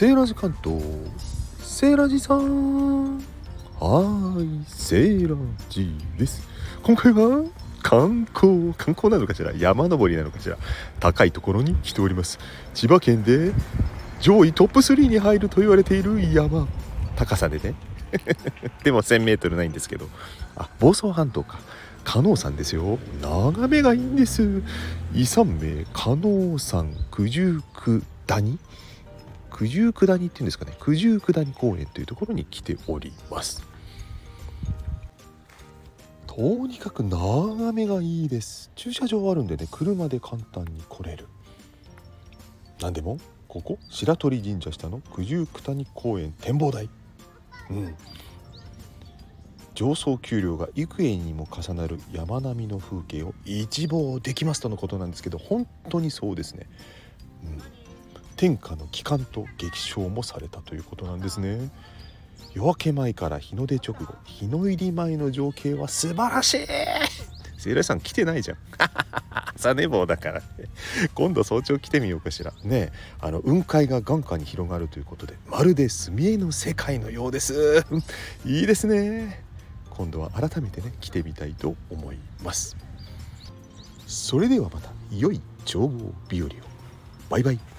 セーラジ関東セーラジさんはいセーラジです。今回は観光観光なのかしら山登りなのかしら。高いところに来ております。千葉県で上位トップ3に入ると言われている山高さでね。でも 1000m ないんですけど。あ房総半島か。加納山ですよ。眺めがいいんです。遺産名加納山九十九谷。九十九谷っていうんですかね。九十九谷公園というところに来ております。とにかく眺めがいいです。駐車場あるんでね車で簡単に来れる。何でもここ白鳥神社下の九十九谷公園展望台。うん。上層丘陵が幾重にも重なる山並みの風景を一望できますとのことなんですけど本当にそうですね、うん、天下の帰還と激賞もされたということなんですね。夜明け前から日の出直後日の入り前の情景は素晴らしい。セイラさん来てないじゃん。朝寝坊だから。ね今度早朝来てみようかしら。ねあの雲海が眼下に広がるということでまるで墨絵の世界のようです。いいですね。今度は改めてね来てみたいと思います。それではまた良い眺望日和を。バイバイ。